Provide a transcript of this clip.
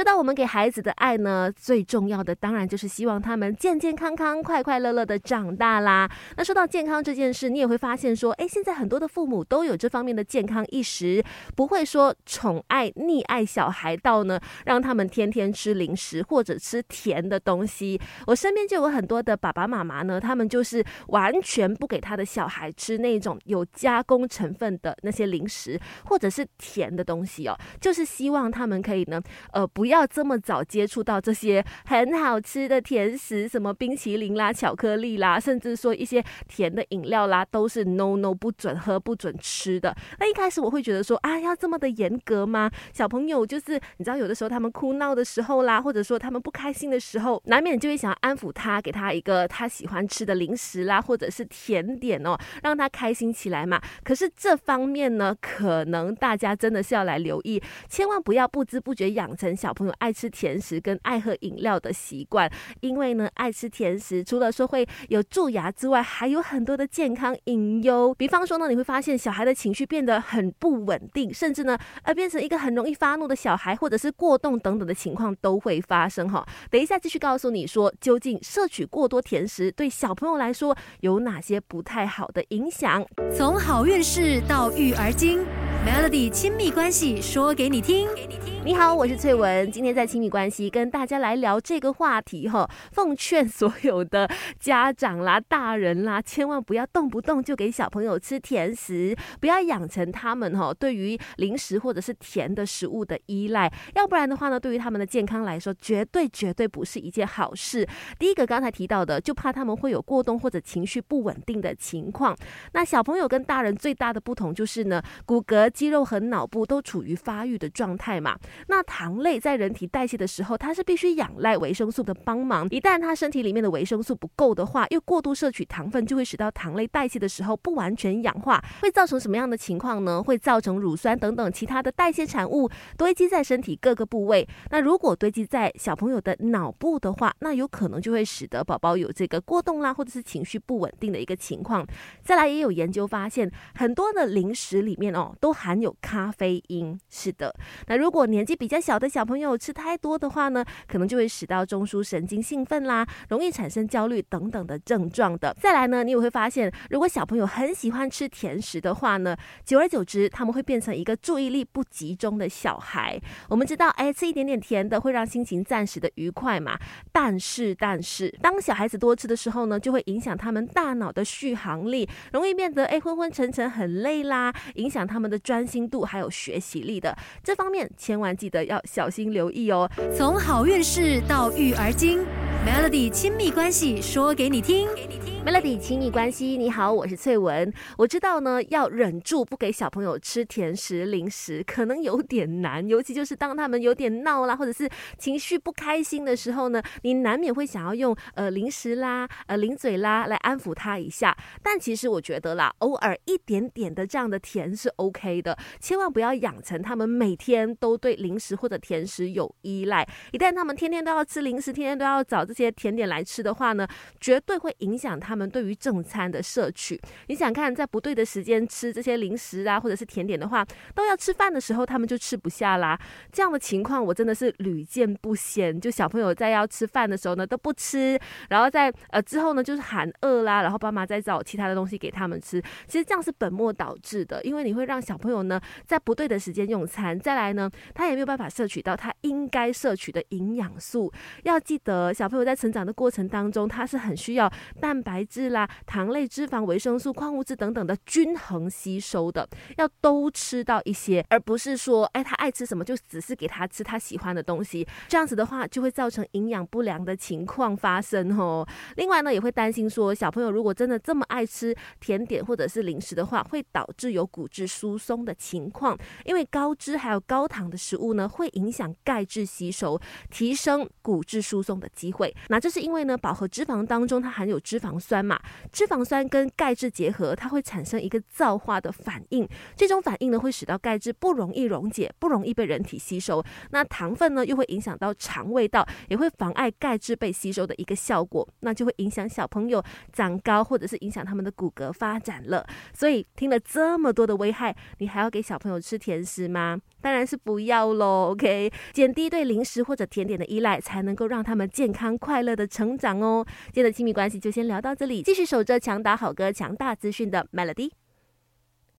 说到我们给孩子的爱呢，最重要的当然就是希望他们健健康康、快快乐乐的长大啦。那说到健康这件事，你也会发现说，哎，现在很多的父母都有这方面的健康意识，不会说宠爱溺爱小孩到呢，让他们天天吃零食或者吃甜的东西。我身边就有很多的爸爸妈妈呢，他们就是完全不给他的小孩吃那种有加工成分的那些零食或者是甜的东西哦，就是希望他们可以呢，呃。不要这么早接触到这些很好吃的甜食，什么冰淇淋啦、巧克力啦，甚至说一些甜的饮料啦，都是 no no 不准喝、不准吃的。那一开始我会觉得说啊，要这么的严格吗？小朋友就是你知道，有的时候他们哭闹的时候啦，或者说他们不开心的时候，难免就会想要安抚他，给他一个他喜欢吃的零食啦，或者是甜点哦，让他开心起来嘛。可是这方面呢，可能大家真的是要来留意，千万不要不知不觉养成小。朋友爱吃甜食跟爱喝饮料的习惯，因为呢，爱吃甜食除了说会有蛀牙之外，还有很多的健康隐忧。比方说呢，你会发现小孩的情绪变得很不稳定，甚至呢，呃，变成一个很容易发怒的小孩，或者是过动等等的情况都会发生哈。等一下继续告诉你说，究竟摄取过多甜食对小朋友来说有哪些不太好的影响？从好运势到育儿经，Melody 亲密关系说给你听。你好，我是翠文。今天在亲密关系跟大家来聊这个话题哈，奉劝所有的家长啦、大人啦，千万不要动不动就给小朋友吃甜食，不要养成他们哈对于零食或者是甜的食物的依赖，要不然的话呢，对于他们的健康来说，绝对绝对不是一件好事。第一个刚才提到的，就怕他们会有过动或者情绪不稳定的情况。那小朋友跟大人最大的不同就是呢，骨骼、肌肉和脑部都处于发育的状态嘛。那糖类在人体代谢的时候，它是必须仰赖维生素的帮忙。一旦它身体里面的维生素不够的话，又过度摄取糖分，就会使到糖类代谢的时候不完全氧化，会造成什么样的情况呢？会造成乳酸等等其他的代谢产物堆积在身体各个部位。那如果堆积在小朋友的脑部的话，那有可能就会使得宝宝有这个过动啦，或者是情绪不稳定的一个情况。再来，也有研究发现，很多的零食里面哦，都含有咖啡因。是的，那如果年年纪比较小的小朋友吃太多的话呢，可能就会使到中枢神经兴奋啦，容易产生焦虑等等的症状的。再来呢，你也会发现，如果小朋友很喜欢吃甜食的话呢，久而久之，他们会变成一个注意力不集中的小孩。我们知道，哎，吃一点点甜的会让心情暂时的愉快嘛。但是，但是，当小孩子多吃的时候呢，就会影响他们大脑的续航力，容易变得哎昏昏沉沉、很累啦，影响他们的专心度还有学习力的。这方面千万记得。要小心留意哦。从好运势到育儿经，Melody 亲密关系说给你听。Melody 亲密关系，你好，我是翠文。我知道呢，要忍住不给小朋友吃甜食零食，可能有点难，尤其就是当他们有点闹啦，或者是情绪不开心的时候呢，你难免会想要用呃零食啦、呃零嘴啦来安抚他一下。但其实我觉得啦，偶尔一点点的这样的甜是 OK 的，千万不要养成他们每天都对零食或者甜食有依赖。一旦他们天天都要吃零食，天天都要找这些甜点来吃的话呢，绝对会影响他。他们对于正餐的摄取，你想看在不对的时间吃这些零食啊，或者是甜点的话，都要吃饭的时候，他们就吃不下啦。这样的情况我真的是屡见不鲜。就小朋友在要吃饭的时候呢，都不吃，然后在呃之后呢，就是喊饿啦，然后爸妈再找其他的东西给他们吃。其实这样是本末倒置的，因为你会让小朋友呢在不对的时间用餐，再来呢，他也没有办法摄取到他应该摄取的营养素。要记得，小朋友在成长的过程当中，他是很需要蛋白。质啦、糖类、脂肪、维生素、矿物质等等的均衡吸收的，要都吃到一些，而不是说，哎，他爱吃什么就只是给他吃他喜欢的东西，这样子的话就会造成营养不良的情况发生哦。另外呢，也会担心说，小朋友如果真的这么爱吃甜点或者是零食的话，会导致有骨质疏松的情况，因为高脂还有高糖的食物呢，会影响钙质吸收，提升骨质疏松的机会。那这是因为呢，饱和脂肪当中它含有脂肪。酸嘛，脂肪酸跟钙质结合，它会产生一个皂化的反应。这种反应呢，会使到钙质不容易溶解，不容易被人体吸收。那糖分呢，又会影响到肠胃道，也会妨碍钙质被吸收的一个效果。那就会影响小朋友长高，或者是影响他们的骨骼发展了。所以听了这么多的危害，你还要给小朋友吃甜食吗？当然是不要喽。OK，减低对零食或者甜点的依赖，才能够让他们健康快乐的成长哦。今天的亲密关系就先聊到这里，继续守着强打好歌、强大资讯的 Melody。